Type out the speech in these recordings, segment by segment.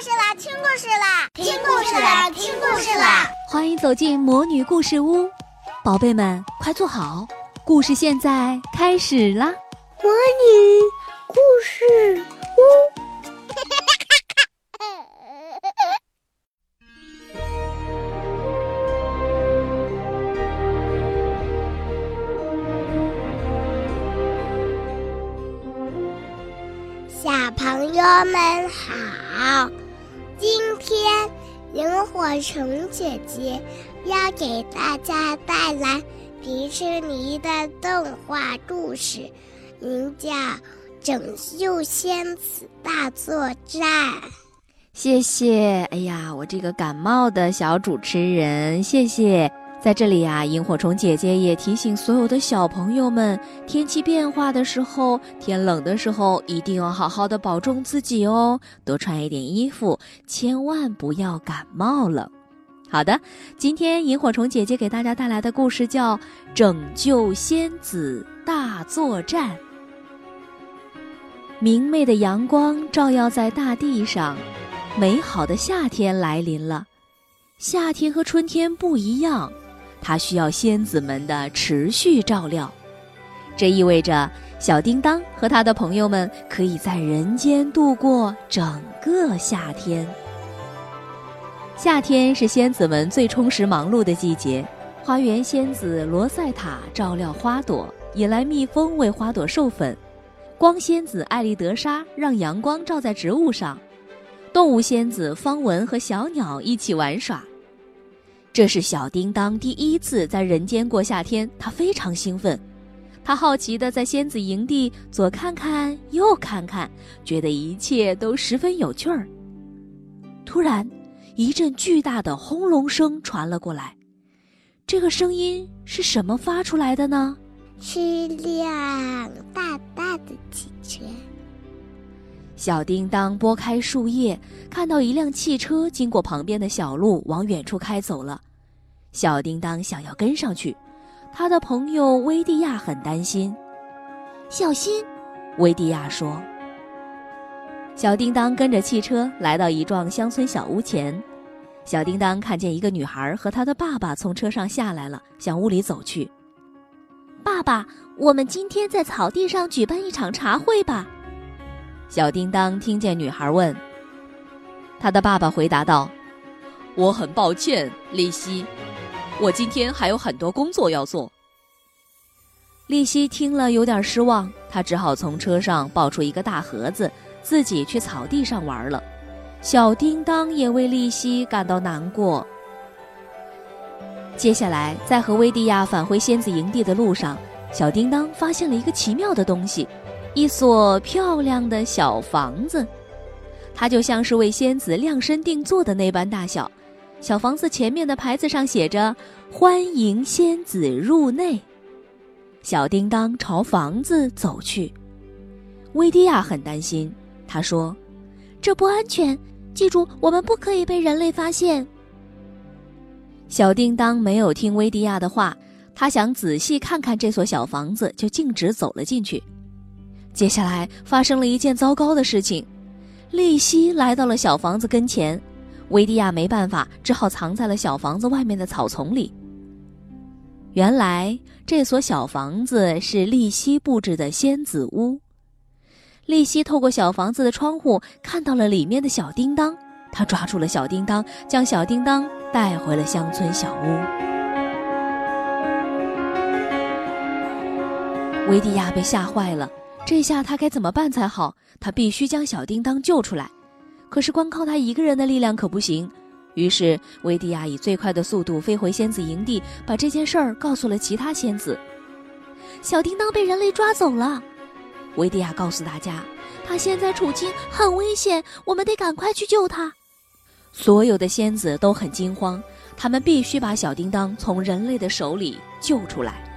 事啦！听故事啦！听故事啦！听故事啦！欢迎走进魔女故事屋，宝贝们快坐好，故事现在开始啦！魔女故事屋。小朋友们好，今天萤火虫姐姐要给大家带来迪士尼的动画故事，名叫《拯救仙子大作战》。谢谢，哎呀，我这个感冒的小主持人，谢谢。在这里呀，萤火虫姐姐也提醒所有的小朋友们，天气变化的时候，天冷的时候，一定要好好的保重自己哦，多穿一点衣服，千万不要感冒了。好的，今天萤火虫姐姐给大家带来的故事叫《拯救仙子大作战》。明媚的阳光照耀在大地上，美好的夏天来临了。夏天和春天不一样。它需要仙子们的持续照料，这意味着小叮当和他的朋友们可以在人间度过整个夏天。夏天是仙子们最充实忙碌的季节，花园仙子罗塞塔照料花朵，引来蜜蜂为花朵授粉；光仙子艾丽德莎让阳光照在植物上；动物仙子方文和小鸟一起玩耍。这是小叮当第一次在人间过夏天，他非常兴奋。他好奇地在仙子营地左看看右看看，觉得一切都十分有趣儿。突然，一阵巨大的轰隆声传了过来。这个声音是什么发出来的呢？是辆大大的汽车。小叮当拨开树叶，看到一辆汽车经过旁边的小路，往远处开走了。小叮当想要跟上去，他的朋友威蒂亚很担心。小心，威蒂亚说。小叮当跟着汽车来到一幢乡村小屋前，小叮当看见一个女孩和她的爸爸从车上下来了，向屋里走去。爸爸，我们今天在草地上举办一场茶会吧。小叮当听见女孩问，他的爸爸回答道：“我很抱歉，丽西，我今天还有很多工作要做。”丽西听了有点失望，她只好从车上抱出一个大盒子，自己去草地上玩了。小叮当也为丽西感到难过。接下来，在和威蒂亚返回仙子营地的路上，小叮当发现了一个奇妙的东西。一所漂亮的小房子，它就像是为仙子量身定做的那般大小。小房子前面的牌子上写着“欢迎仙子入内”。小叮当朝房子走去，威迪亚很担心。他说：“这不安全，记住，我们不可以被人类发现。”小叮当没有听威迪亚的话，他想仔细看看这所小房子，就径直走了进去。接下来发生了一件糟糕的事情，丽西来到了小房子跟前，维迪亚没办法，只好藏在了小房子外面的草丛里。原来这所小房子是丽西布置的仙子屋。丽西透过小房子的窗户看到了里面的小叮当，她抓住了小叮当，将小叮当带回了乡村小屋。维迪亚被吓坏了。这下他该怎么办才好？他必须将小叮当救出来，可是光靠他一个人的力量可不行。于是，维迪亚以最快的速度飞回仙子营地，把这件事儿告诉了其他仙子。小叮当被人类抓走了，维迪亚告诉大家，他现在处境很危险，我们得赶快去救他。所有的仙子都很惊慌，他们必须把小叮当从人类的手里救出来。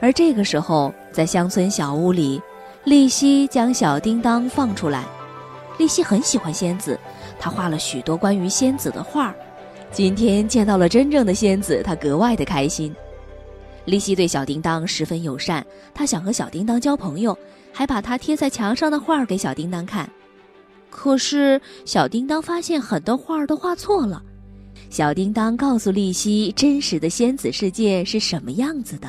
而这个时候，在乡村小屋里，丽西将小叮当放出来。丽西很喜欢仙子，她画了许多关于仙子的画。今天见到了真正的仙子，她格外的开心。丽西对小叮当十分友善，她想和小叮当交朋友，还把她贴在墙上的画给小叮当看。可是小叮当发现很多画儿都画错了。小叮当告诉丽西，真实的仙子世界是什么样子的。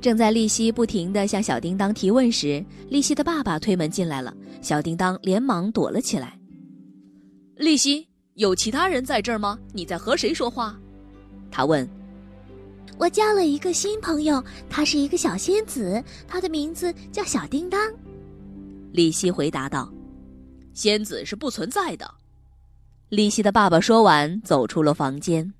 正在丽西不停地向小叮当提问时，丽西的爸爸推门进来了。小叮当连忙躲了起来。丽西，有其他人在这儿吗？你在和谁说话？他问。我交了一个新朋友，她是一个小仙子，她的名字叫小叮当。丽西回答道：“仙子是不存在的。”丽西的爸爸说完，走出了房间。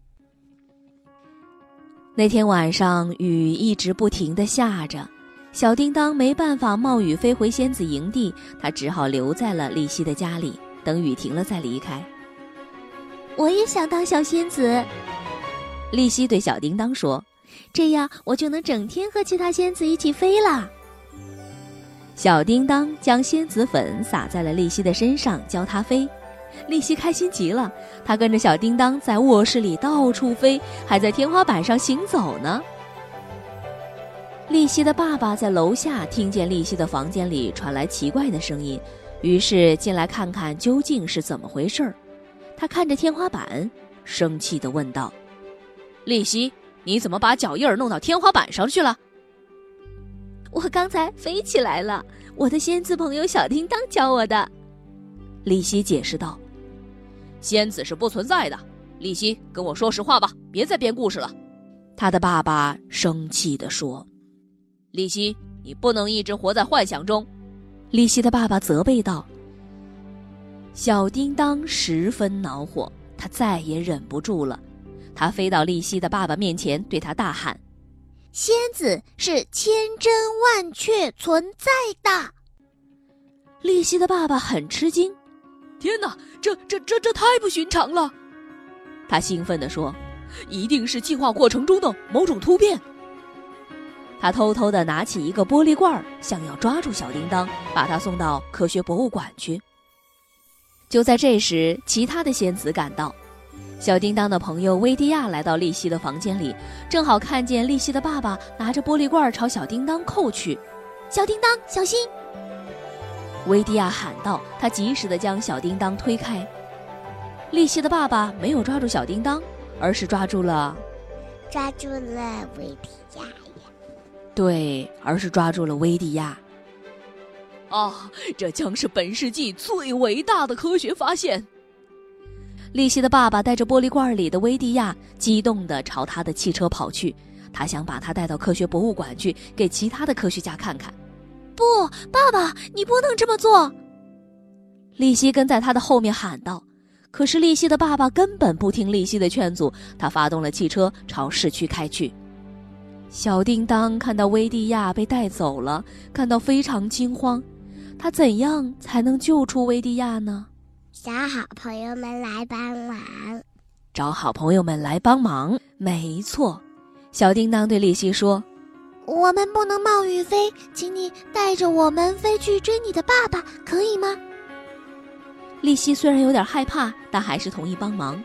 那天晚上，雨一直不停的下着，小叮当没办法冒雨飞回仙子营地，他只好留在了丽西的家里，等雨停了再离开。我也想当小仙子，丽西对小叮当说。这样我就能整天和其他仙子一起飞了。小叮当将仙子粉撒在了丽西的身上，教她飞。丽西开心极了，她跟着小叮当在卧室里到处飞，还在天花板上行走呢。丽西的爸爸在楼下听见丽西的房间里传来奇怪的声音，于是进来看看究竟是怎么回事儿。他看着天花板，生气地问道：“丽西。”你怎么把脚印儿弄到天花板上去了？我刚才飞起来了，我的仙子朋友小叮当教我的。丽西解释道：“仙子是不存在的。”李希，跟我说实话吧，别再编故事了。”他的爸爸生气地说：“李希，你不能一直活在幻想中。”李希的爸爸责备道。小叮当十分恼火，他再也忍不住了。他飞到丽西的爸爸面前，对他大喊：“仙子是千真万确存在的。”丽西的爸爸很吃惊：“天哪，这这这这太不寻常了！”他兴奋地说：“一定是进化过程中的某种突变。”他偷偷地拿起一个玻璃罐，想要抓住小叮当，把他送到科学博物馆去。就在这时，其他的仙子赶到。小叮当的朋友威蒂亚来到丽西的房间里，正好看见丽西的爸爸拿着玻璃罐朝小叮当扣去。小叮当，小心！威迪亚喊道。他及时地将小叮当推开。利西的爸爸没有抓住小叮当，而是抓住了，抓住了维迪亚呀。对，而是抓住了威迪亚。啊，这将是本世纪最伟大的科学发现！利西的爸爸带着玻璃罐里的威迪亚，激动地朝他的汽车跑去。他想把他带到科学博物馆去，给其他的科学家看看。不，爸爸，你不能这么做！丽西跟在他的后面喊道。可是丽西的爸爸根本不听丽西的劝阻，他发动了汽车朝市区开去。小叮当看到威蒂亚被带走了，感到非常惊慌。他怎样才能救出威蒂亚呢？找好朋友们来帮忙，找好朋友们来帮忙。没错，小叮当对丽西说：“我们不能冒雨飞，请你带着我们飞去追你的爸爸，可以吗？”丽西虽然有点害怕，但还是同意帮忙。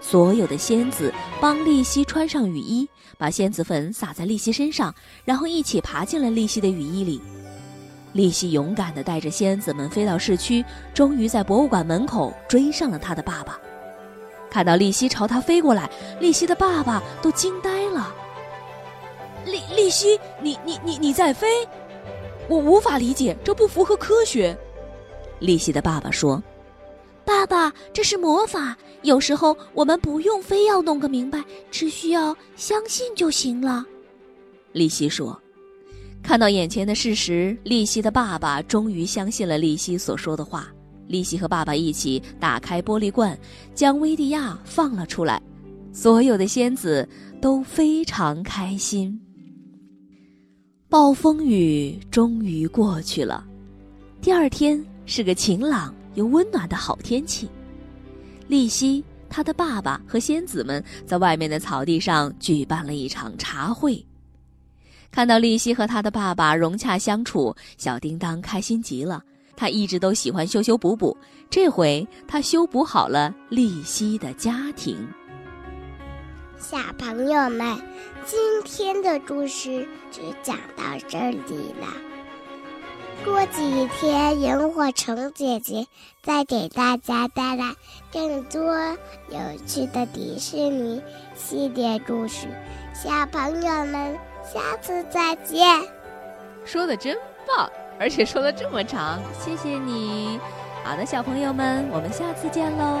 所有的仙子帮丽西穿上雨衣，把仙子粉撒在丽西身上，然后一起爬进了丽西的雨衣里。丽西勇敢地带着仙子们飞到市区，终于在博物馆门口追上了他的爸爸。看到丽西朝他飞过来，丽西的爸爸都惊呆了。利利西，你你你你在飞？我无法理解，这不符合科学。利西的爸爸说：“爸爸，这是魔法，有时候我们不用非要弄个明白，只需要相信就行了。”利西说。看到眼前的事实，利西的爸爸终于相信了利西所说的话。利西和爸爸一起打开玻璃罐，将威蒂亚放了出来。所有的仙子都非常开心。暴风雨终于过去了，第二天是个晴朗又温暖的好天气。丽西、她的爸爸和仙子们在外面的草地上举办了一场茶会。看到丽西和他的爸爸融洽相处，小叮当开心极了。他一直都喜欢修修补补，这回他修补好了丽西的家庭。小朋友们，今天的故事就讲到这里了。过几天，萤火虫姐姐再给大家带来更多有趣的迪士尼系列故事。小朋友们，下次再见。说的真棒，而且说的这么长，谢谢你。好的，小朋友们，我们下次见喽。